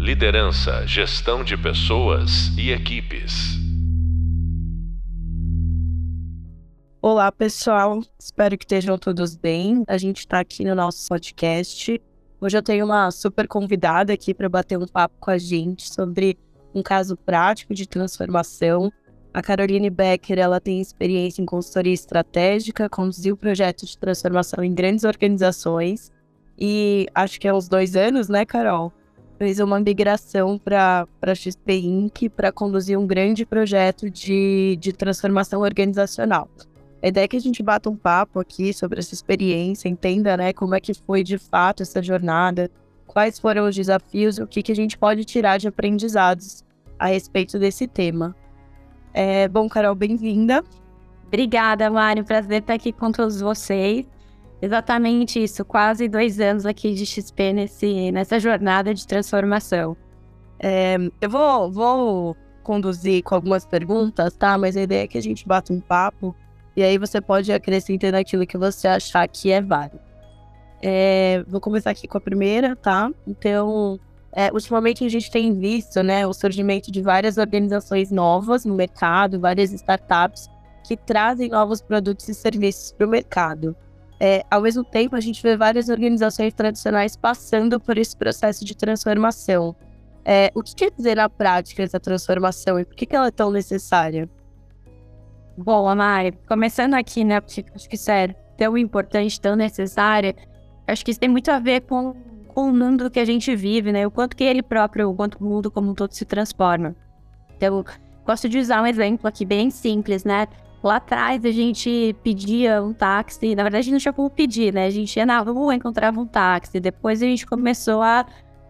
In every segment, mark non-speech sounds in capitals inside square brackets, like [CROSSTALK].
Liderança, gestão de pessoas e equipes. Olá, pessoal. Espero que estejam todos bem. A gente está aqui no nosso podcast. Hoje eu tenho uma super convidada aqui para bater um papo com a gente sobre um caso prático de transformação. A Caroline Becker, ela tem experiência em consultoria estratégica, conduziu projetos de transformação em grandes organizações e acho que há uns dois anos, né, Carol? Fez uma migração para a XP Inc. para conduzir um grande projeto de, de transformação organizacional. A ideia é que a gente bata um papo aqui sobre essa experiência, entenda né, como é que foi de fato essa jornada, quais foram os desafios, o que, que a gente pode tirar de aprendizados a respeito desse tema. É, bom, Carol, bem-vinda. Obrigada, Mário. Prazer estar aqui com todos vocês. Exatamente isso, quase dois anos aqui de XP nesse, nessa jornada de transformação. É, eu vou, vou conduzir com algumas perguntas, tá? Mas a ideia é que a gente bata um papo e aí você pode acrescentar naquilo que você achar que é válido. É, vou começar aqui com a primeira, tá? Então, é, ultimamente a gente tem visto né, o surgimento de várias organizações novas no mercado, várias startups que trazem novos produtos e serviços para o mercado. É, ao mesmo tempo, a gente vê várias organizações tradicionais passando por esse processo de transformação. É, o que quer dizer na prática essa transformação e por que, que ela é tão necessária? Bom, Amari, começando aqui, né, porque acho que isso é tão importante, tão necessária, acho que isso tem muito a ver com, com o mundo que a gente vive, né, o quanto que ele próprio, o quanto o mundo como um todo se transforma. Então, gosto de usar um exemplo aqui bem simples, né, Lá atrás a gente pedia um táxi, na verdade a gente não tinha como pedir, né? A gente ia na rua, encontrava um táxi. Depois a gente começou a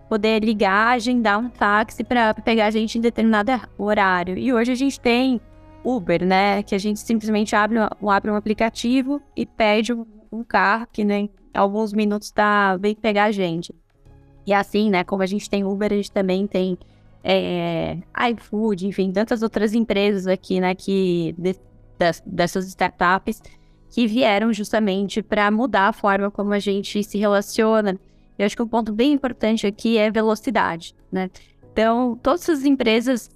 poder ligar, agendar um táxi para pegar a gente em determinado horário. E hoje a gente tem Uber, né? Que a gente simplesmente abre, abre um aplicativo e pede um carro que né, em alguns minutos tá, vem pegar a gente. E assim, né? Como a gente tem Uber, a gente também tem é, iFood, enfim, tantas outras empresas aqui, né? Que dessas startups que vieram justamente para mudar a forma como a gente se relaciona. Eu acho que um ponto bem importante aqui é velocidade, né? Então, todas as empresas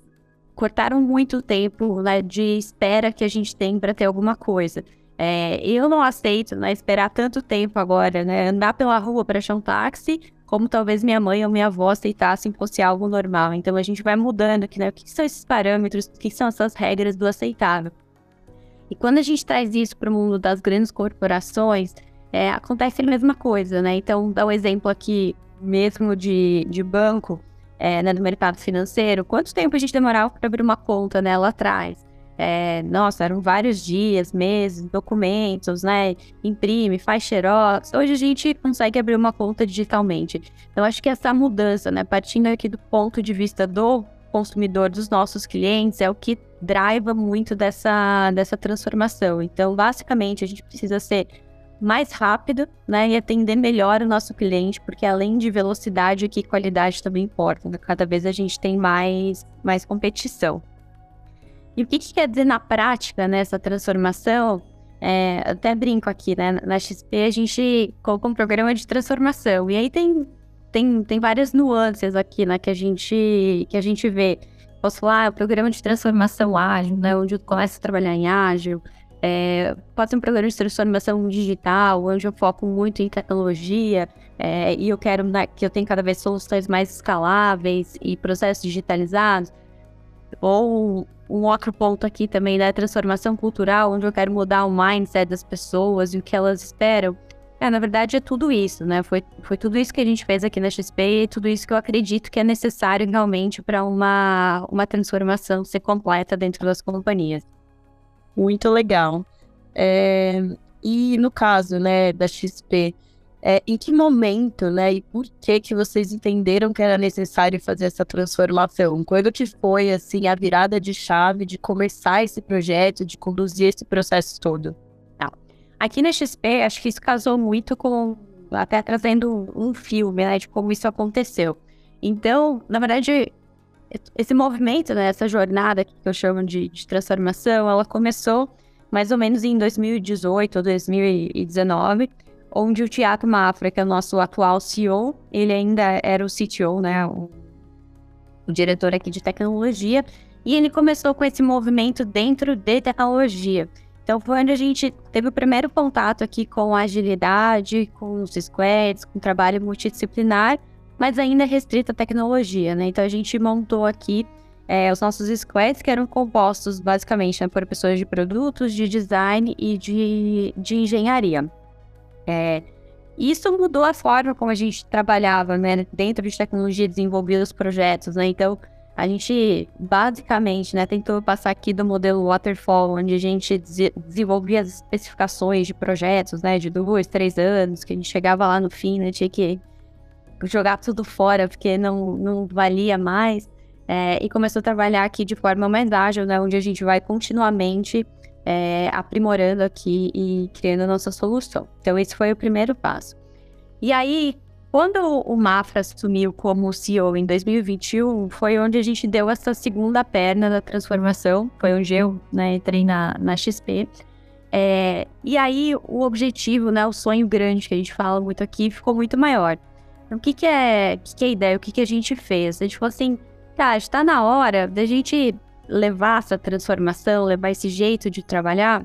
cortaram muito tempo né, de espera que a gente tem para ter alguma coisa. É, eu não aceito né, esperar tanto tempo agora, né? Andar pela rua para achar um táxi, como talvez minha mãe ou minha avó aceitassem fosse algo normal. Então a gente vai mudando aqui, né? O que são esses parâmetros, o que são essas regras do aceitável. E quando a gente traz isso para o mundo das grandes corporações, é, acontece a mesma coisa, né? Então, dá um exemplo aqui mesmo de, de banco, é, né, no mercado financeiro. Quanto tempo a gente demorava para abrir uma conta né, lá atrás? É, nossa, eram vários dias, meses, documentos, né? Imprime, faz xerox. Hoje a gente consegue abrir uma conta digitalmente. Então, acho que essa mudança, né? Partindo aqui do ponto de vista do consumidor, dos nossos clientes, é o que driva muito dessa, dessa transformação. Então, basicamente, a gente precisa ser mais rápido, né, e atender melhor o nosso cliente, porque além de velocidade, aqui qualidade também importa. Né? Cada vez a gente tem mais, mais competição. E o que, que quer dizer na prática nessa transformação? É, até brinco aqui, né? Na XP a gente colocou um programa de transformação. E aí tem, tem, tem várias nuances aqui, né? Que a gente, que a gente vê posso falar, é o programa de transformação ágil, né, onde eu começo a trabalhar em ágil. É, pode ser um programa de transformação digital, onde eu foco muito em tecnologia é, e eu quero né, que eu tenha cada vez soluções mais escaláveis e processos digitalizados. Ou um outro ponto aqui também, né, transformação cultural, onde eu quero mudar o mindset das pessoas e o que elas esperam. É, na verdade é tudo isso, né? Foi, foi tudo isso que a gente fez aqui na XP e tudo isso que eu acredito que é necessário realmente para uma, uma transformação ser completa dentro das companhias. Muito legal. É, e no caso, né, da XP, é, em que momento, né, e por que que vocês entenderam que era necessário fazer essa transformação? Quando que foi, assim, a virada de chave de começar esse projeto, de conduzir esse processo todo? Aqui na XP, acho que isso casou muito com até trazendo um filme, né, de como isso aconteceu. Então, na verdade, esse movimento, né, essa jornada que eu chamo de, de transformação, ela começou mais ou menos em 2018 ou 2019, onde o Tiago Mafra, que é o nosso atual CEO, ele ainda era o CTO, né, o o diretor aqui de tecnologia, e ele começou com esse movimento dentro de tecnologia. Então foi onde a gente teve o primeiro contato aqui com a agilidade, com os squads, com o trabalho multidisciplinar, mas ainda restrito à tecnologia, né? Então a gente montou aqui é, os nossos squads, que eram compostos basicamente né, por pessoas de produtos, de design e de, de engenharia. É, isso mudou a forma como a gente trabalhava, né? Dentro de tecnologia, desenvolvia os projetos, né? Então, a gente basicamente né, tentou passar aqui do modelo waterfall, onde a gente desenvolvia as especificações de projetos né, de dois, três anos, que a gente chegava lá no fim, né, tinha que jogar tudo fora porque não, não valia mais. É, e começou a trabalhar aqui de forma mais ágil, né, onde a gente vai continuamente é, aprimorando aqui e criando a nossa solução. Então, esse foi o primeiro passo. E aí, quando o Mafra assumiu como CEO em 2021, foi onde a gente deu essa segunda perna da transformação, foi onde eu né, entrei na, na XP. É, e aí o objetivo, né, o sonho grande que a gente fala muito aqui, ficou muito maior. Então, o que, que, é, que, que é a ideia? O que, que a gente fez? A gente falou assim, tá, está na hora da gente levar essa transformação, levar esse jeito de trabalhar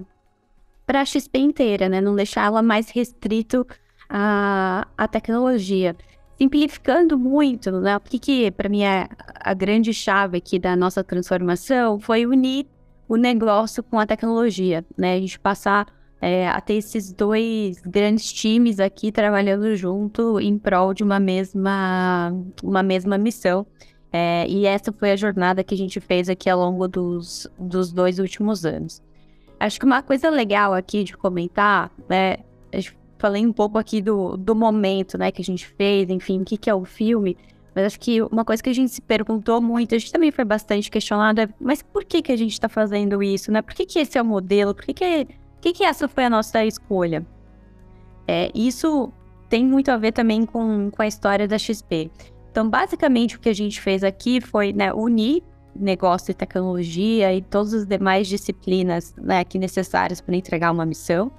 para a XP inteira, né? Não deixar ela mais restrito a, a tecnologia. Simplificando muito, né? O que, que para mim é a grande chave aqui da nossa transformação foi unir o negócio com a tecnologia, né? A gente passar é, a ter esses dois grandes times aqui trabalhando junto em prol de uma mesma, uma mesma missão. É, e essa foi a jornada que a gente fez aqui ao longo dos, dos dois últimos anos. Acho que uma coisa legal aqui de comentar, né? Falei um pouco aqui do, do momento, né, que a gente fez, enfim, o que, que é o filme. Mas acho que uma coisa que a gente se perguntou muito, a gente também foi bastante questionado, é, mas por que, que a gente está fazendo isso, né? Por que, que esse é o modelo? Por que, que, que, que essa foi a nossa escolha? É, isso tem muito a ver também com, com a história da XP. Então, basicamente, o que a gente fez aqui foi né, unir negócio e tecnologia e todas as demais disciplinas né, aqui necessárias para entregar uma missão.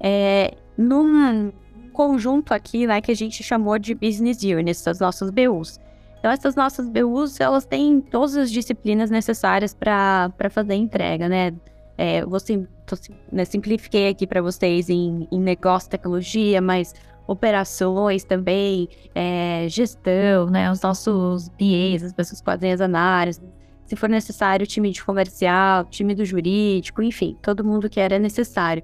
É, num conjunto aqui, né, que a gente chamou de Business Units, as nossas BUs. Então, essas nossas BUs, elas têm todas as disciplinas necessárias para fazer entrega, né? É, tô, né, simplifiquei aqui para vocês em, em negócio, tecnologia, mas operações também, é, gestão, né? Os nossos BAs, as pessoas que fazem as análises, se for necessário, time de comercial, time do jurídico, enfim, todo mundo que era necessário.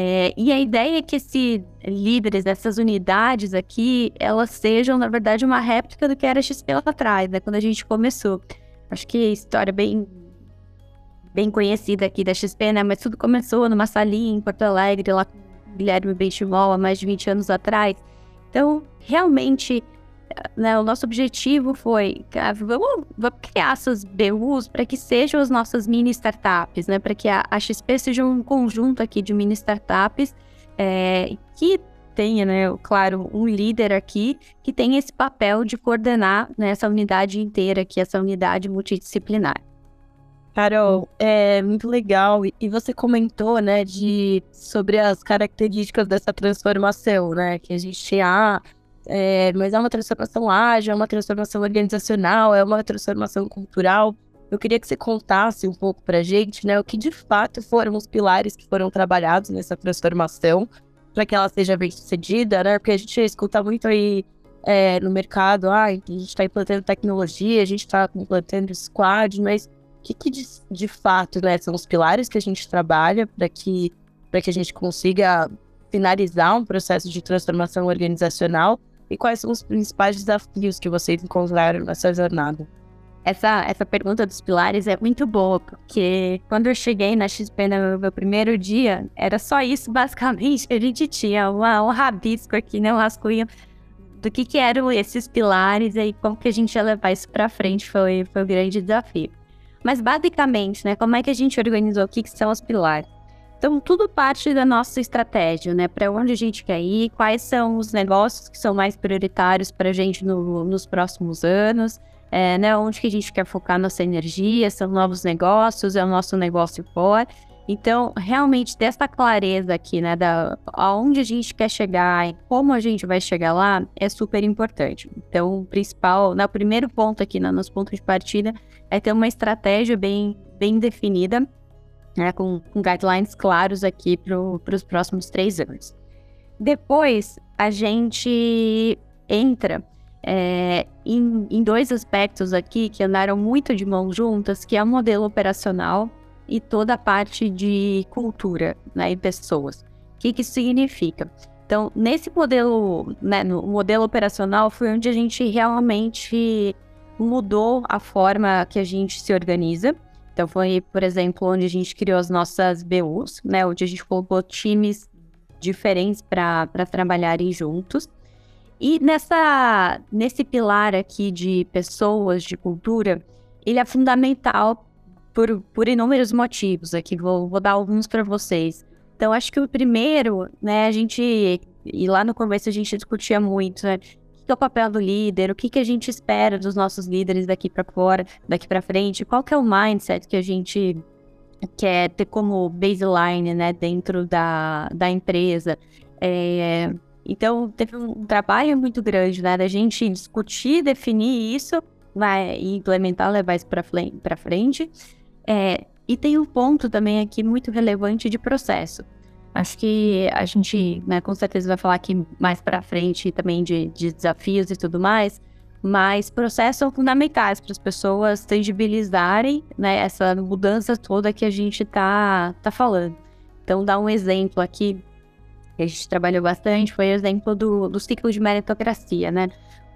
É, e a ideia é que esses líderes dessas unidades aqui, elas sejam, na verdade, uma réplica do que era XP lá atrás, né? Quando a gente começou. Acho que a história bem, bem conhecida aqui da XP, né? Mas tudo começou numa salinha em Porto Alegre, lá com Guilherme Benchimol, há mais de 20 anos atrás. Então, realmente, né, o nosso objetivo foi, vamos, vamos criar essas BUs para que sejam as nossas mini startups, né, para que a, a, XP seja um conjunto aqui de mini startups é, que tenha, né, claro, um líder aqui que tenha esse papel de coordenar né, essa unidade inteira aqui, essa unidade multidisciplinar. Carol, é muito legal. E você comentou, né, de sobre as características dessa transformação, né, que a gente ah, é, mas é uma transformação ágil, é uma transformação organizacional, é uma transformação cultural. Eu queria que você contasse um pouco para a gente, né, o que de fato foram os pilares que foram trabalhados nessa transformação para que ela seja bem sucedida, né? Porque a gente escuta muito aí é, no mercado, ah, a gente está implantando tecnologia, a gente está implantando squad, mas o que, que de, de, fato né, são os pilares que a gente trabalha para que, que a gente consiga finalizar um processo de transformação organizacional e quais são os principais desafios que vocês encontraram nessa jornada? Essa, essa pergunta dos pilares é muito boa, porque quando eu cheguei na XP no meu primeiro dia, era só isso basicamente a gente tinha, uma, um rabisco aqui, né, um rascunho do que, que eram esses pilares e como que a gente ia levar isso para frente foi, foi o grande desafio. Mas basicamente, né, como é que a gente organizou o que, que são os pilares? Então, tudo parte da nossa estratégia, né? Para onde a gente quer ir, quais são os negócios que são mais prioritários para a gente no, nos próximos anos, é, né? Onde que a gente quer focar nossa energia, são novos negócios, é o nosso negócio core. Então, realmente, dessa clareza aqui, né, da aonde a gente quer chegar e como a gente vai chegar lá, é super importante. Então, o principal, né, o primeiro ponto aqui, né, nos pontos de partida, é ter uma estratégia bem, bem definida, né, com, com guidelines claros aqui para os próximos três anos. Depois, a gente entra é, em, em, dois aspectos aqui que andaram muito de mãos juntas, que é o modelo operacional e toda a parte de cultura né, e pessoas. O que, que isso significa? Então, nesse modelo, né, no modelo operacional, foi onde a gente realmente mudou a forma que a gente se organiza. Então, foi, por exemplo, onde a gente criou as nossas BUs, né, onde a gente colocou times diferentes para trabalharem juntos. E nessa, nesse pilar aqui de pessoas, de cultura, ele é fundamental por, por inúmeros motivos. Aqui vou, vou dar alguns para vocês. Então, acho que o primeiro, né, a gente, e lá no começo a gente discutia muito, né, que é o papel do líder, o que, que a gente espera dos nossos líderes daqui para fora, daqui para frente, qual que é o mindset que a gente quer ter como baseline, né, dentro da, da empresa. É, então, teve um trabalho muito grande, né, da gente discutir, definir isso, vai implementar, levar isso para frente. É, e tem um ponto também aqui muito relevante de processo. Acho que a gente, né, com certeza vai falar aqui mais para frente também de, de desafios e tudo mais, mas processos são fundamentais para as pessoas tangibilizarem né, essa mudança toda que a gente está tá falando. Então, dar um exemplo aqui que a gente trabalhou bastante foi o exemplo do, do ciclo de meritocracia, né?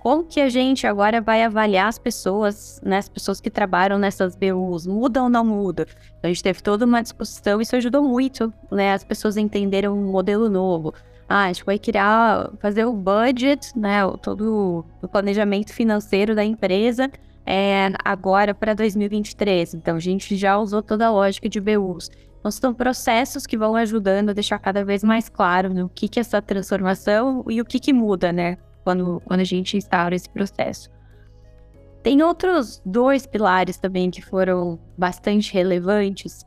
Como que a gente agora vai avaliar as pessoas, né, as pessoas que trabalham nessas BUs, muda ou não muda? Então, a gente teve toda uma discussão, isso ajudou muito, né, as pessoas entenderam um modelo novo. Ah, a gente vai criar, fazer o budget, né, todo o planejamento financeiro da empresa é, agora para 2023. Então, a gente já usou toda a lógica de BUs. Então, são processos que vão ajudando a deixar cada vez mais claro né, o que, que é essa transformação e o que, que muda, né? Quando, quando a gente instaura esse processo. Tem outros dois pilares também que foram bastante relevantes,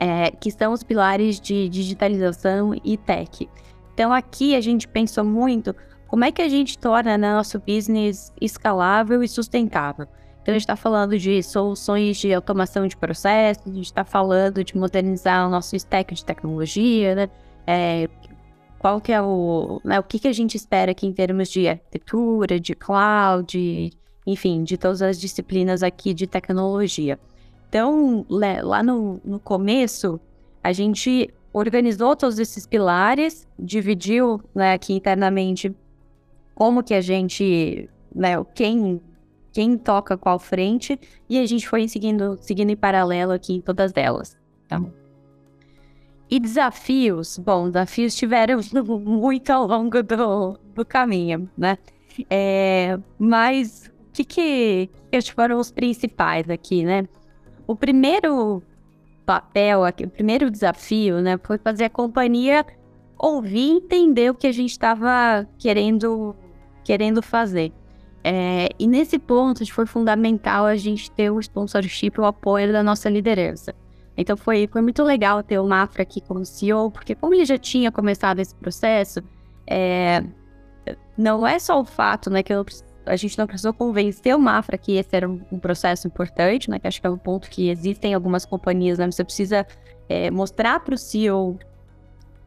é, que são os pilares de digitalização e tech. Então, aqui a gente pensou muito como é que a gente torna nosso business escalável e sustentável. Então, a gente está falando de soluções de automação de processos, a gente está falando de modernizar o nosso stack de tecnologia, né? É, qual que é o, né, o que, que a gente espera aqui em termos de arquitetura, de cloud, enfim, de todas as disciplinas aqui de tecnologia. Então, lá no, no começo, a gente organizou todos esses pilares, dividiu né, aqui internamente como que a gente, né, quem quem toca qual frente, e a gente foi seguindo, seguindo em paralelo aqui em todas elas. Tá? E desafios, bom, desafios tiveram [LAUGHS] muito ao longo do, do caminho, né? É, mas o que, que, foram os principais aqui, né? O primeiro papel, aqui, o primeiro desafio, né, foi fazer a companhia ouvir e entender o que a gente estava querendo, querendo fazer. É, e nesse ponto foi fundamental a gente ter o sponsorship, o apoio da nossa liderança. Então foi, foi muito legal ter o Mafra aqui como CEO, porque como ele já tinha começado esse processo, é, não é só o fato né, que eu, a gente não precisou convencer o Mafra que esse era um, um, processo importante, né, que acho que é um ponto que existem algumas companhias, né, você precisa é, mostrar para o CEO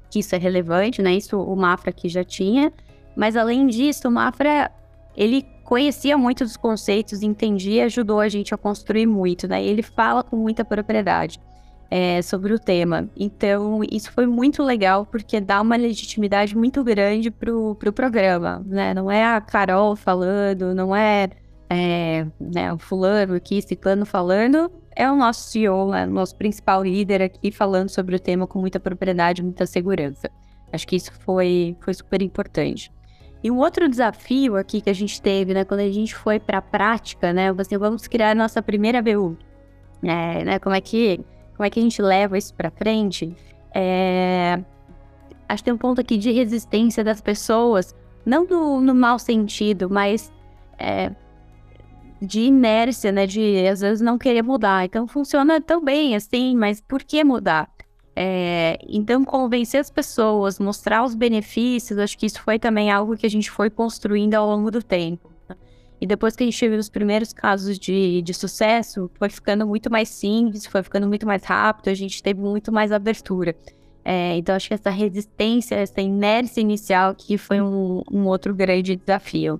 que isso é relevante, né, isso o Mafra aqui já tinha, mas além disso, o Mafra ele conhecia muito dos conceitos, entendia ajudou a gente a construir muito, né? Ele fala com muita propriedade é, sobre o tema. Então, isso foi muito legal, porque dá uma legitimidade muito grande pro, pro programa, né? Não é a Carol falando, não é, é né, o fulano aqui, ciclano falando, é o nosso CEO, né, o nosso principal líder aqui falando sobre o tema com muita propriedade, muita segurança. Acho que isso foi, foi super importante. E um outro desafio aqui que a gente teve, né, quando a gente foi para a prática, né, assim, vamos criar a nossa primeira BU, é, né, como é que como é que a gente leva isso para frente? É, acho que tem um ponto aqui de resistência das pessoas, não do, no mau sentido, mas é, de inércia, né, de às vezes não querer mudar. Então funciona tão bem assim, mas por que mudar? É, então, convencer as pessoas, mostrar os benefícios, acho que isso foi também algo que a gente foi construindo ao longo do tempo. E depois que a gente viu os primeiros casos de, de sucesso, foi ficando muito mais simples, foi ficando muito mais rápido, a gente teve muito mais abertura. É, então, acho que essa resistência, essa inércia inicial que foi um, um outro grande desafio.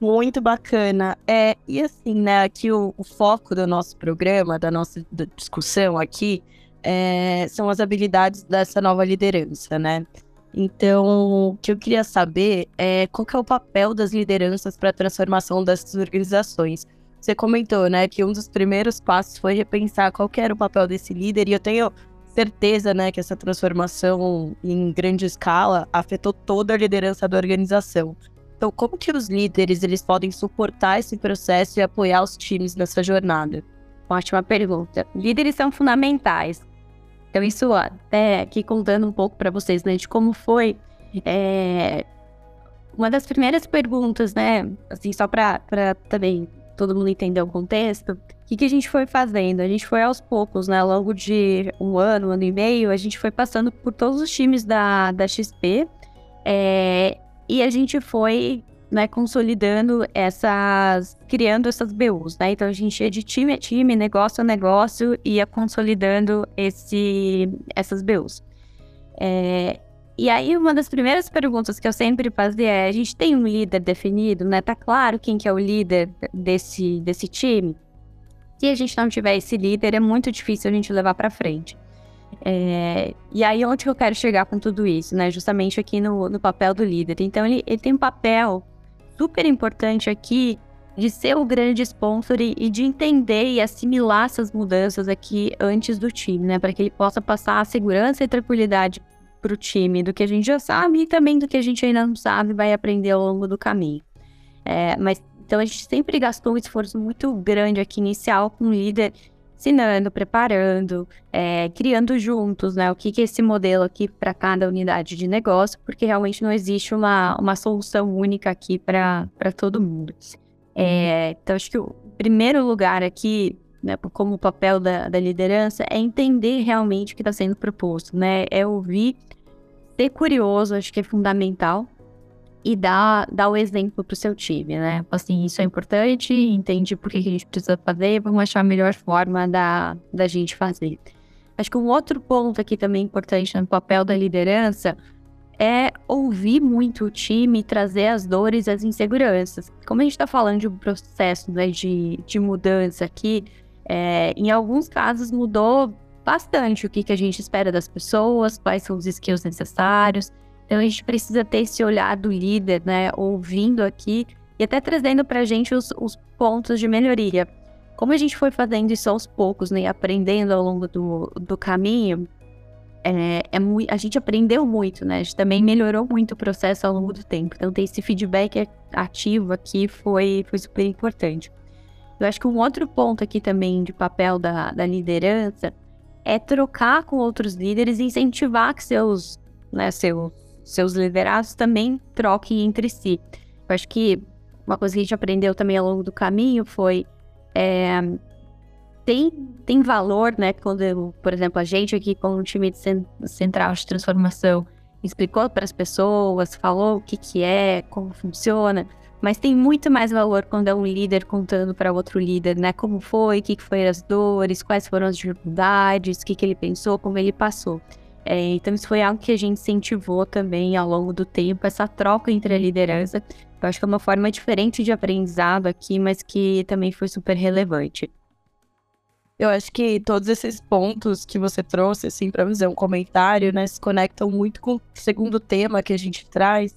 Muito bacana. É, e assim, né, aqui o, o foco do nosso programa, da nossa discussão aqui, é, são as habilidades dessa nova liderança, né? Então, o que eu queria saber é qual é o papel das lideranças para a transformação dessas organizações. Você comentou, né, que um dos primeiros passos foi repensar qual era o papel desse líder, e eu tenho certeza, né, que essa transformação em grande escala afetou toda a liderança da organização. Então, como que os líderes eles podem suportar esse processo e apoiar os times nessa jornada? Ótima pergunta. Líderes são fundamentais. Então, isso até aqui contando um pouco para vocês, né, de como foi. É, uma das primeiras perguntas, né, assim, só para também todo mundo entender o contexto, o que, que a gente foi fazendo? A gente foi aos poucos, né, ao longo de um ano, um ano e meio, a gente foi passando por todos os times da, da XP é, e a gente foi né, consolidando essas, criando essas BUs, né? Então a gente ia de time a time, negócio a negócio, ia consolidando esse, essas BUs. É, e aí uma das primeiras perguntas que eu sempre fazia é: a gente tem um líder definido, né? Tá claro quem que é o líder desse, desse time? Se a gente não tiver esse líder, é muito difícil a gente levar para frente. É, e aí, onde eu quero chegar com tudo isso, né? Justamente aqui no, no papel do líder. Então, ele, ele tem um papel super importante aqui de ser o grande sponsor e, de entender e assimilar essas mudanças aqui antes do time, né? Para que ele possa passar a segurança e tranquilidade para o time do que a gente já sabe e também do que a gente ainda não sabe vai aprender ao longo do caminho. É, mas então a gente sempre gastou um esforço muito grande aqui inicial com o líder ensinando, preparando, é, criando juntos, né? O que, que é esse modelo aqui para cada unidade de negócio, porque realmente não existe uma, uma solução única aqui para todo mundo. É, então, acho que o primeiro lugar aqui, né, como papel da, da liderança, é entender realmente o que está sendo proposto, né? É ouvir, ser curioso, acho que é fundamental, e dar, dar o exemplo para o seu time, né? Assim, isso é importante, entende por que, a gente precisa fazer, vamos achar a melhor forma da, da gente fazer. Acho que um outro ponto aqui também importante no papel da liderança é ouvir muito o time, trazer as dores as inseguranças. Como a gente está falando de um processo né, de, de mudança aqui, é, em alguns casos mudou bastante o que, que a gente espera das pessoas, quais são os skills necessários. Então a gente precisa ter esse olhar do líder, né? Ouvindo aqui e até trazendo para a gente os, os, pontos de melhoria. Como a gente foi fazendo isso aos poucos, né? Aprendendo ao longo do, do caminho, é, é a gente aprendeu muito, né? A gente também melhorou muito o processo ao longo do tempo. Então, ter esse feedback ativo aqui foi, foi super importante. Eu acho que um outro ponto aqui também de papel da, da liderança é trocar com outros líderes e incentivar que seus, né, seus seus liderados também troquem entre si. Eu acho que uma coisa que a gente aprendeu também ao longo do caminho foi é, tem, tem valor, né? Quando, por exemplo, a gente aqui com o time de central de transformação explicou para as pessoas, falou o que, que é, como funciona, mas tem muito mais valor quando é um líder contando para outro líder, né? Como foi, o que, que foram as dores, quais foram as dificuldades, o que, que ele pensou, como ele passou. É, então, isso foi algo que a gente incentivou também ao longo do tempo, essa troca entre a liderança. Eu acho que é uma forma diferente de aprendizado aqui, mas que também foi super relevante. Eu acho que todos esses pontos que você trouxe, assim, para fazer um comentário, né, se conectam muito com o segundo tema que a gente traz,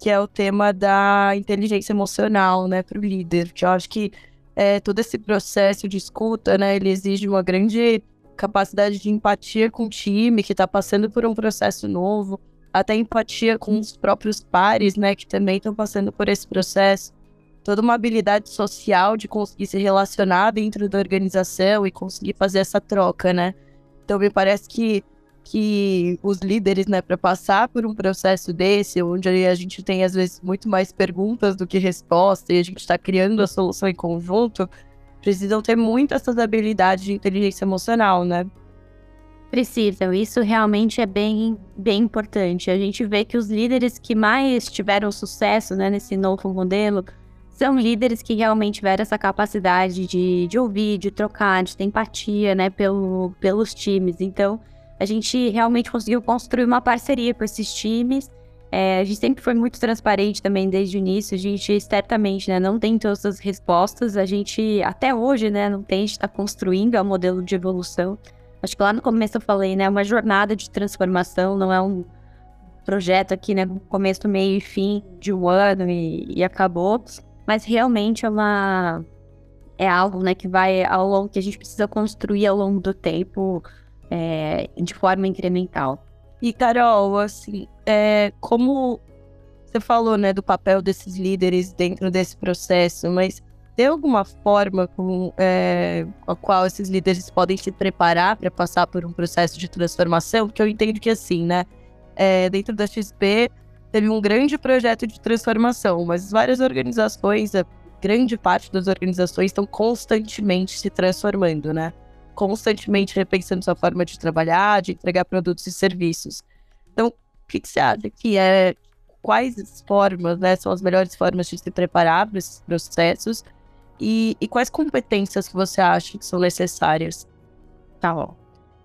que é o tema da inteligência emocional, né, para o líder. Que eu acho que é, todo esse processo de escuta, né, ele exige uma grande capacidade de empatia com o time que está passando por um processo novo, até empatia com os próprios pares, né, que também estão passando por esse processo. Toda uma habilidade social de conseguir se relacionar dentro da organização e conseguir fazer essa troca, né? Então me parece que que os líderes, né, para passar por um processo desse, onde a gente tem às vezes muito mais perguntas do que respostas e a gente está criando a solução em conjunto, precisam ter muito essas habilidades de inteligência emocional, né? Precisam, isso realmente é bem, bem importante. A gente vê que os líderes que mais tiveram sucesso né, nesse novo modelo são líderes que realmente tiveram essa capacidade de, de ouvir, de trocar, de ter empatia né, pelo, pelos times. Então, a gente realmente conseguiu construir uma parceria com esses times. É, a gente sempre foi muito transparente também desde o início. A gente certamente né, não tem todas as respostas. A gente, até hoje, né, não tem, está construindo o modelo de evolução. Acho que lá no começo eu falei, né, uma jornada de transformação, não é um projeto aqui, né, começo, meio e fim de um ano e, e acabou. Mas realmente é uma é algo, né, que vai ao longo que a gente precisa construir ao longo do tempo é, de forma incremental. E, Carol, assim, é, como você falou, né, do papel desses líderes dentro desse processo, mas tem alguma forma com é, a qual esses líderes podem se preparar para passar por um processo de transformação? Porque eu entendo que, assim, né, é, dentro da XP teve um grande projeto de transformação, mas várias organizações, a grande parte das organizações estão constantemente se transformando, né? Constantemente repensando sua forma de trabalhar, de entregar produtos e serviços. Então, o que, você acha que é quais formas, né, são as melhores formas de se preparar para esses processos e, e, quais competências que você acha que são necessárias? Tá bom.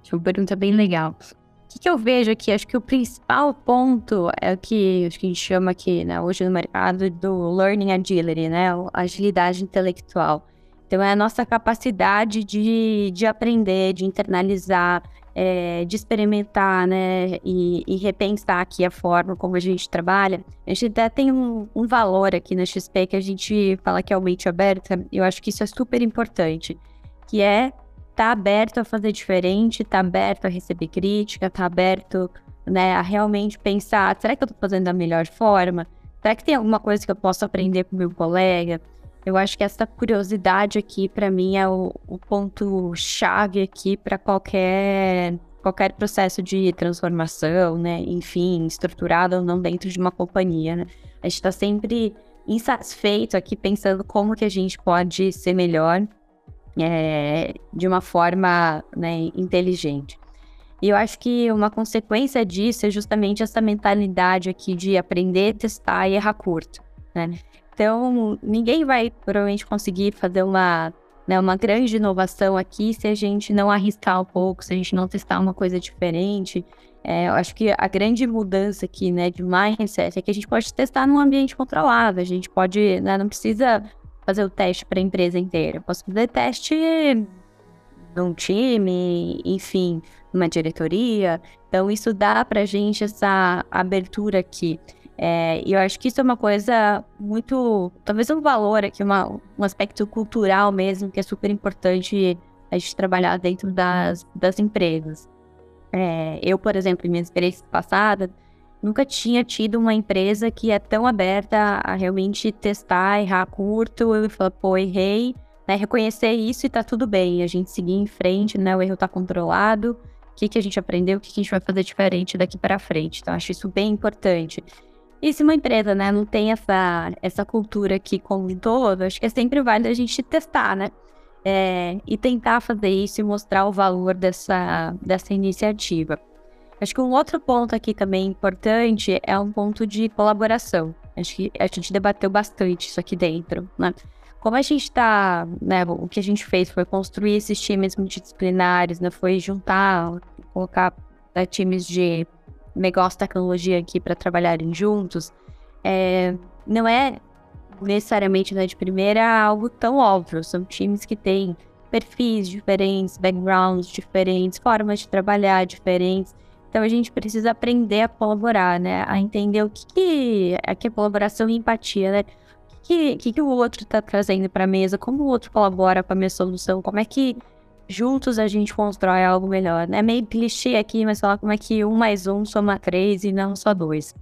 Acho uma pergunta bem legal. O que, que, eu vejo aqui? Acho que o principal ponto é o que, acho que a gente chama aqui, né, hoje no mercado do learning agility, né, agilidade intelectual. Então, é a nossa capacidade de, de aprender, de internalizar, é, de experimentar, né, e, e, repensar aqui a forma como a gente trabalha. A gente até tem um, um, valor aqui na XP que a gente fala que é o mente aberta, eu acho que isso é super importante, que é tá aberto a fazer diferente, tá aberto a receber crítica, tá aberto, né, a realmente pensar, será que eu estou fazendo da melhor forma? Será que tem alguma coisa que eu posso aprender com meu colega? Eu acho que essa curiosidade aqui, para mim, é o, o ponto-chave aqui para qualquer, qualquer processo de transformação, né? Enfim, estruturado ou não dentro de uma companhia, né? A gente está sempre insatisfeito aqui pensando como que a gente pode ser melhor é, de uma forma né, inteligente. E eu acho que uma consequência disso é justamente essa mentalidade aqui de aprender, testar e errar curto. Né? Então, ninguém vai provavelmente conseguir fazer uma, né, uma grande inovação aqui se a gente não arriscar um pouco, se a gente não testar uma coisa diferente. É, eu acho que a grande mudança aqui, né, de mindset é que a gente pode testar num ambiente controlado. A gente pode, né, não precisa fazer o teste para a empresa inteira. Eu posso fazer teste num time, enfim, numa diretoria. Então, isso dá para a gente essa abertura aqui. É, e eu acho que isso é uma coisa muito. Talvez um valor aqui, uma, um aspecto cultural mesmo, que é super importante a gente trabalhar dentro das, das empresas. É, eu, por exemplo, em minha experiência passada, nunca tinha tido uma empresa que é tão aberta a realmente testar, errar curto e falar, pô, errei, né, reconhecer isso e tá tudo bem, a gente seguir em frente, né, o erro tá controlado, o que, que a gente aprendeu, o que, que a gente vai fazer diferente daqui para frente. Então, acho isso bem importante. E se uma empresa, né, não tem essa, essa cultura aqui como todo, acho que é sempre válido a gente testar, né? É, e tentar fazer isso e mostrar o valor dessa, dessa iniciativa. Acho que um outro ponto aqui também importante é um ponto de colaboração. Acho que a gente debateu bastante isso aqui dentro, né? Como a gente está, né, o que a gente fez foi construir esses times multidisciplinares, né, foi juntar, colocar né, times de negócio tecnologia aqui para trabalharem juntos, é, não é necessariamente né, de primeira algo tão óbvio. São times que têm perfis diferentes, backgrounds diferentes, formas de trabalhar diferentes. Então a gente precisa aprender a colaborar, né? A entender o que, que é que é colaboração e empatia, né? O que, que, que o outro está trazendo para a mesa, como o outro colabora com a minha solução, como é que juntos a gente constrói algo melhor. É meio clichê aqui, mas falar como é que um mais um soma três e não só dois.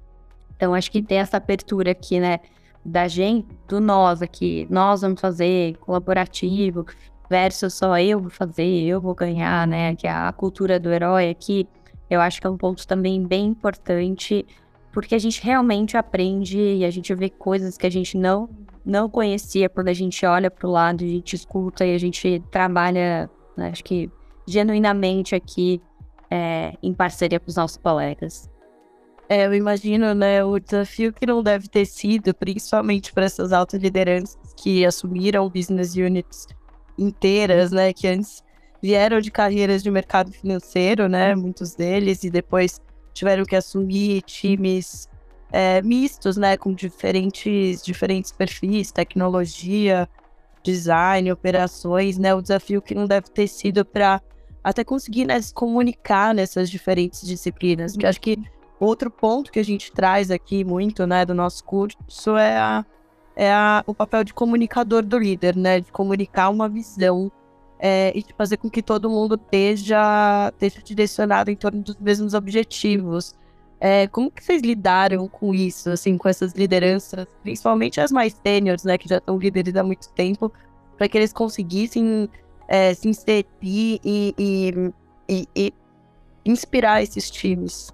Então, acho que tem essa abertura aqui, né, da gente, do nós aqui. Nós vamos fazer colaborativo versus só eu vou fazer, eu vou ganhar, né, que é a cultura do herói aqui. Eu acho que é um ponto também bem importante, porque a gente realmente aprende e a gente vê coisas que a gente não não conhecia quando a gente olha para o lado, a gente escuta e a gente trabalha né? Acho que genuinamente aqui é, em parceria com os nossos colegas. É, eu imagino, né, o desafio que não deve ter sido, principalmente para essas altas lideranças que assumiram business units inteiras, né, que antes vieram de carreiras de mercado financeiro, né, muitos deles, e depois tiveram que assumir times é, mistos, né, com diferentes, diferentes perfis, tecnologia, design, operações, né, o desafio que não deve ter sido para até conseguir né, se comunicar nessas diferentes disciplinas, porque acho que Outro ponto que a gente traz aqui muito, né, do nosso curso é, a, é a, o papel de comunicador do líder, né, de comunicar uma visão é, e de fazer com que todo mundo esteja, esteja direcionado em torno dos mesmos objetivos. É, como que vocês lidaram com isso, assim, com essas lideranças, principalmente as mais sêniores, né, que já estão líderes há muito tempo, para que eles conseguissem é, se inserir e, e, e, e inspirar esses times?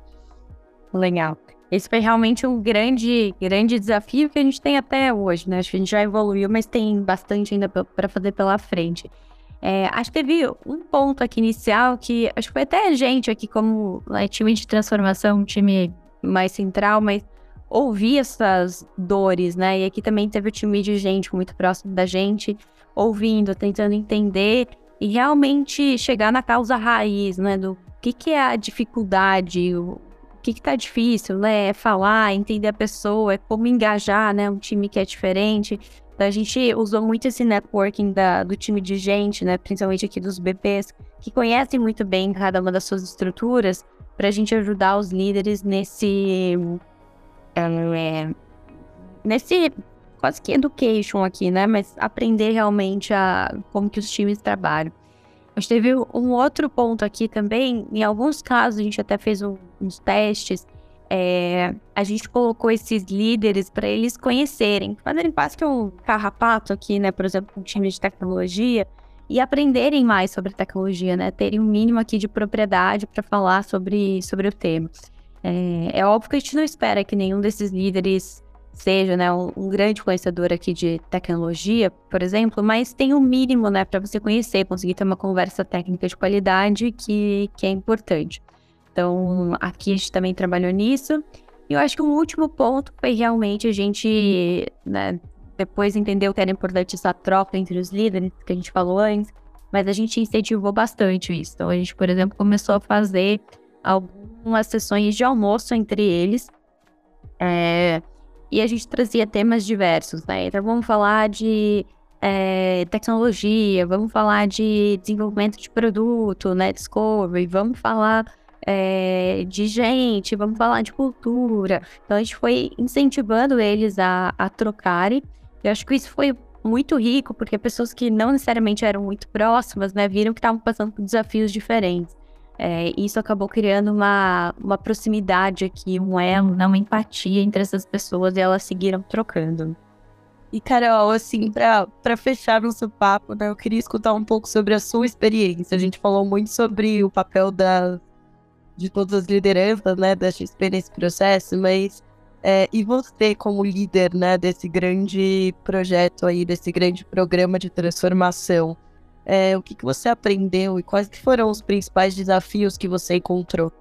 Legal. Esse foi realmente um grande, grande desafio que a gente tem até hoje, né? Acho que a gente já evoluiu, mas tem bastante ainda para fazer pela frente. É, acho que teve um ponto aqui inicial que acho que foi até a gente aqui, como né, time de transformação, um time mais central, mas ouvir essas dores, né? E aqui também teve o time de gente muito próximo da gente, ouvindo, tentando entender e realmente chegar na causa raiz, né? Do que, que é a dificuldade, o que, que tá difícil, né? É falar, entender a pessoa, é como engajar, né? Um time que é diferente. A gente usou muito esse networking da, do time de gente, né? Principalmente aqui dos BPs, que conhecem muito bem cada uma das suas estruturas, para a gente ajudar os líderes nesse. É, nesse quase que education aqui, né? Mas aprender realmente a como que os times trabalham. Mas teve um outro ponto aqui também. Em alguns casos, a gente até fez um, uns testes. É, a gente colocou esses líderes para eles conhecerem, fazerem quase que um carrapato aqui, né? Por exemplo, um time de tecnologia e aprenderem mais sobre tecnologia, né? Terem um mínimo aqui de propriedade para falar sobre, sobre o tema. É, é óbvio que a gente não espera que nenhum desses líderes seja né, um, um, grande conhecedor aqui de tecnologia, por exemplo, mas tem o um mínimo né, para você conhecer, conseguir ter uma conversa técnica de qualidade que, que é importante. Então, aqui a gente também trabalhou nisso. E eu acho que um último ponto foi realmente a gente, né, depois entendeu que era importante essa troca entre os líderes, que a gente falou antes, mas a gente incentivou bastante isso. Então, a gente, por exemplo, começou a fazer algumas sessões de almoço entre eles, é, e a gente trazia temas diversos, né? Então vamos falar de é, tecnologia, vamos falar de desenvolvimento de produto, né? Discovery, vamos falar é, de gente, vamos falar de cultura. Então a gente foi incentivando eles a, a trocarem. Eu acho que isso foi muito rico, porque pessoas que não necessariamente eram muito próximas, né, viram que estavam passando por desafios diferentes. É, isso acabou criando uma, uma proximidade aqui, um elo, né, uma empatia entre essas pessoas e elas seguiram trocando. E, Carol, assim, para fechar nosso papo, né, eu queria escutar um pouco sobre a sua experiência. A gente falou muito sobre o papel da, de todas as lideranças, né, da XP nesse processo, mas é, e você como líder, né, desse grande projeto aí, desse grande programa de transformação, é, o que, que você aprendeu e quais foram os principais desafios que você encontrou?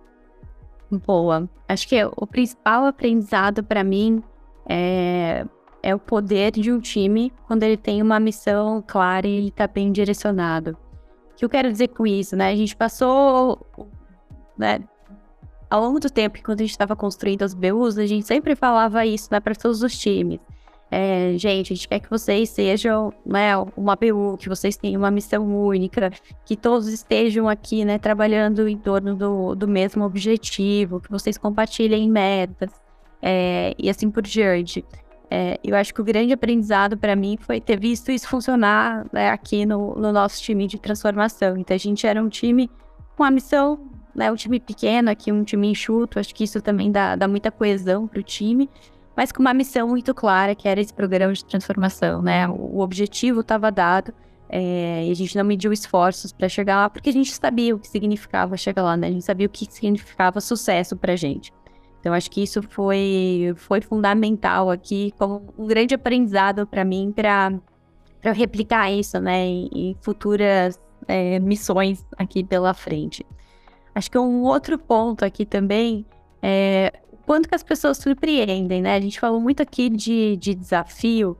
Boa. Acho que o principal aprendizado para mim é, é o poder de um time quando ele tem uma missão clara e ele está bem direcionado. O que eu quero dizer com isso, né? A gente passou, né, ao longo do tempo, quando a gente estava construindo as BUs, a gente sempre falava isso, né, para todos os times. É, gente, a gente quer que vocês sejam né, uma BU, que vocês tenham uma missão única, que todos estejam aqui né, trabalhando em torno do, do mesmo objetivo, que vocês compartilhem metas é, e assim por diante. É, eu acho que o grande aprendizado para mim foi ter visto isso funcionar né, aqui no, no, nosso time de transformação. Então, a gente era um time com a missão, né, um time pequeno aqui, um time enxuto. Acho que isso também dá, dá muita coesão para o time mas com uma missão muito clara, que era esse programa de transformação, né? O objetivo estava dado é, e a gente não mediu esforços para chegar lá, porque a gente sabia o que significava chegar lá, né? A gente sabia o que significava sucesso para gente. Então, acho que isso foi, foi fundamental aqui, como um grande aprendizado para mim, para replicar isso, né, em, em futuras é, missões aqui pela frente. Acho que um outro ponto aqui também é quanto que as pessoas surpreendem, né? A gente falou muito aqui de, de desafio,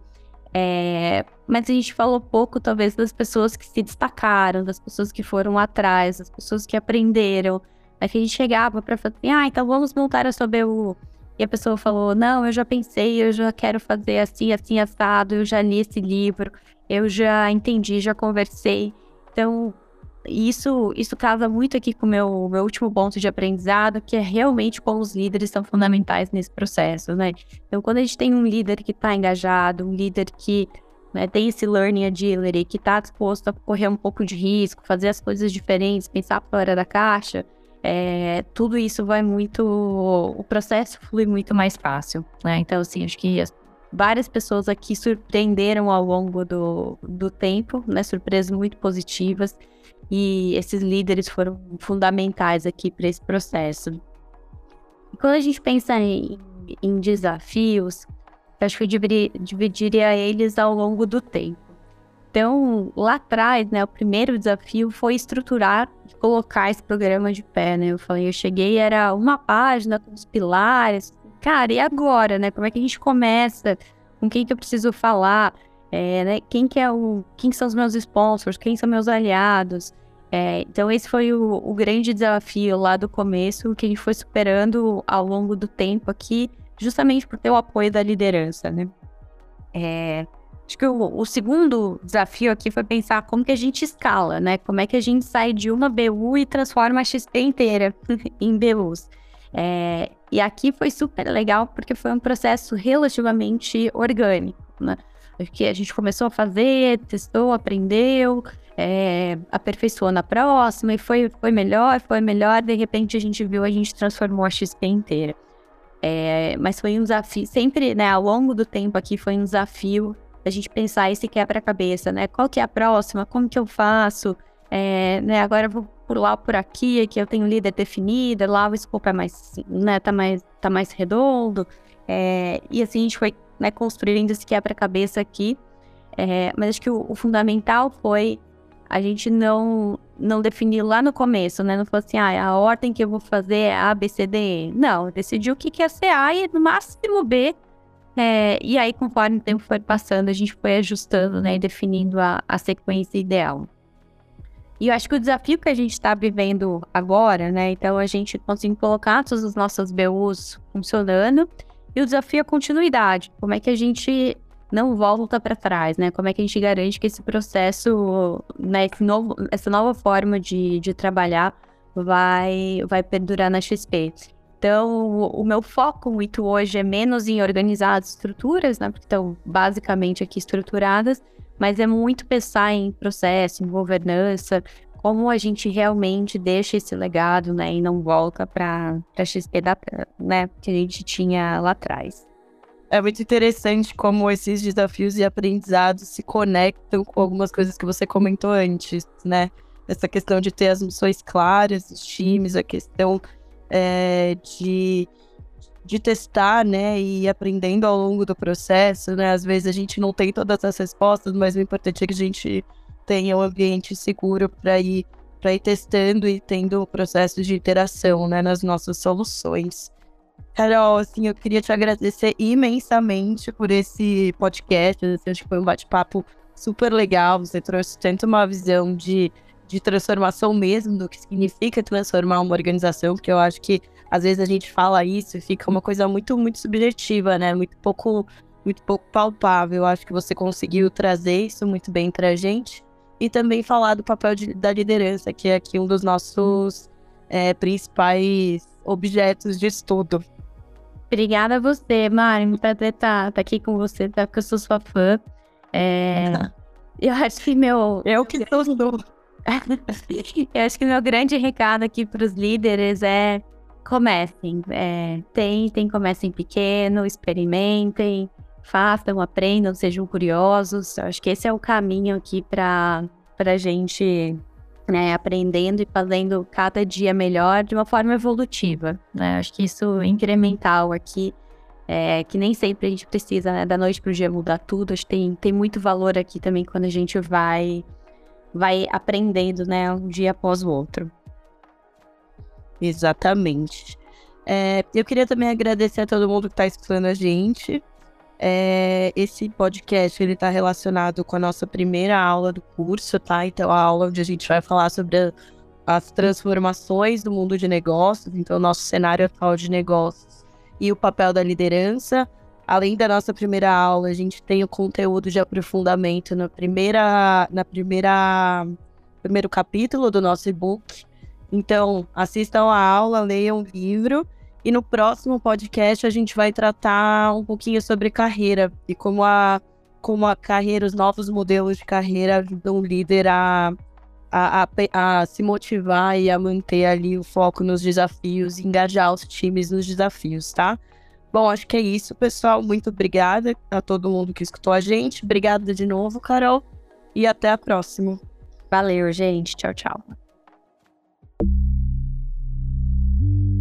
é, mas a gente falou pouco, talvez, das pessoas que se destacaram, das pessoas que foram atrás, das pessoas que aprenderam. Aí que a gente chegava para falar assim, ah, então vamos montar a sua BU. E a pessoa falou, não, eu já pensei, eu já quero fazer assim, assim, assado, eu já li esse livro, eu já entendi, já conversei. Então, isso, isso casa muito aqui com o meu, meu último ponto de aprendizado, que é realmente como os líderes são fundamentais nesse processo, né? Então, quando a gente tem um líder que está engajado, um líder que né, tem esse learning agility, que está disposto a correr um pouco de risco, fazer as coisas diferentes, pensar fora da caixa, é, tudo isso vai muito. O processo flui muito mais fácil, né? Então, assim, acho que as, várias pessoas aqui surpreenderam ao longo do, do tempo, né? Surpresas muito positivas. E esses líderes foram fundamentais aqui para esse processo. E quando a gente pensa em, em desafios, acho que eu dividiria, eles ao longo do tempo. Então, lá atrás, né, o primeiro desafio foi estruturar e colocar esse programa de pé, né? Eu falei, eu cheguei, era uma página com os pilares. Cara, e agora, né? Como é que a gente começa? Com quem que eu preciso falar? É, né? Quem que é o... Quem são os meus sponsors? Quem são meus aliados? É, então, esse foi o, o grande desafio lá do começo, que a gente foi superando ao longo do tempo aqui, justamente por ter o apoio da liderança, né? É, acho que o, o, segundo desafio aqui foi pensar como que a gente escala, né? Como é que a gente sai de uma BU e transforma a XP inteira [LAUGHS] em BUs. É, e aqui foi super legal porque foi um processo relativamente orgânico, né? Porque a gente começou a fazer, testou, aprendeu, é, aperfeiçoou na próxima e foi, foi melhor, foi melhor. De repente a gente viu, a gente transformou a XP inteira. É, mas foi um desafio, sempre, né, ao longo do tempo aqui foi um desafio a gente pensar esse quebra-cabeça, né? Qual que é a próxima? Como que eu faço? É, né, agora eu vou lá por aqui, que eu tenho líder definida, lá o escopo é mais, né, tá mais, tá mais redondo. É, e assim a gente foi né, construindo esse quebra-cabeça aqui. É, mas acho que o, o fundamental foi a gente não não definir lá no começo, né? Não falou assim, ah, a ordem que eu vou fazer é A, B, C, D, E. Não, decidiu o que quer ser A e no máximo B. É, e aí, conforme o tempo foi passando, a gente foi ajustando, né? E definindo a, a sequência ideal. E eu acho que o desafio que a gente está vivendo agora, né? Então, a gente conseguiu colocar todas as nossas BUs funcionando. E o desafio é a continuidade. Como é que a gente não volta para trás, né? Como é que a gente garante que esse processo, né, esse novo, essa nova forma de, de trabalhar vai, vai perdurar na XP. Então, o, meu foco muito hoje é menos em organizar as estruturas, né? Porque estão basicamente aqui estruturadas, mas é muito pensar em processo, em governança, como a gente realmente deixa esse legado, né? E não volta para a XP da, né, que a gente tinha lá atrás é muito interessante como esses desafios e aprendizados se conectam com algumas coisas que você comentou antes, né? Essa questão de ter as missões claras dos times, a questão é, de, de testar, né? E aprendendo ao longo do processo, né? Às vezes a gente não tem todas as respostas, mas o importante é que a gente tenha um ambiente seguro para ir para ir testando e tendo processos de interação, né, nas nossas soluções. Carol, assim, eu queria te agradecer imensamente por esse podcast. Assim, acho que foi um bate-papo super legal. Você trouxe tanto uma visão de, de transformação mesmo, do que significa transformar uma organização, porque eu acho que às vezes a gente fala isso e fica uma coisa muito, muito subjetiva, né? Muito pouco, muito pouco palpável. Eu acho que você conseguiu trazer isso muito bem pra gente. E também falar do papel de, da liderança, que é aqui um dos nossos é, principais objetos de estudo. Obrigada a você, Mari. Muito prazer estar tá, tá aqui com você, tá? Porque eu sou sua fã. É... [LAUGHS] Eu acho que meu. Eu que sou. [LAUGHS] eu acho que meu grande recado aqui para os líderes é comecem. É, tentem, comecem pequeno, experimentem, façam, aprendam, sejam curiosos. Eu acho que esse é o caminho aqui para a gente né, aprendendo e fazendo cada dia melhor de uma forma evolutiva, né? Acho que isso é incremental aqui, é, que nem sempre a gente precisa, né, da noite para o dia mudar tudo. Acho que tem, tem muito valor aqui também quando a gente vai, vai aprendendo, né, um dia após o outro. Exatamente. É, eu queria também agradecer a todo mundo que está escutando a gente. É, esse podcast ele está relacionado com a nossa primeira aula do curso, tá? Então, a aula onde a gente vai falar sobre a, as transformações do mundo de negócios, então, o nosso cenário atual de negócios e o papel da liderança. Além da nossa primeira aula, a gente tem o conteúdo de aprofundamento na primeira, na primeira, primeiro capítulo do nosso e-book. Então, assistam a aula, leiam o livro. E no próximo podcast a gente vai tratar um pouquinho sobre carreira e como a, como a carreira, os novos modelos de carreira ajudam o líder a, a, a, a se motivar e a manter ali o foco nos desafios e engajar os times nos desafios, tá? Bom, acho que é isso, pessoal. Muito obrigada a todo mundo que escutou a gente. Obrigada de novo, Carol. E até a próxima. Valeu, gente. Tchau, tchau.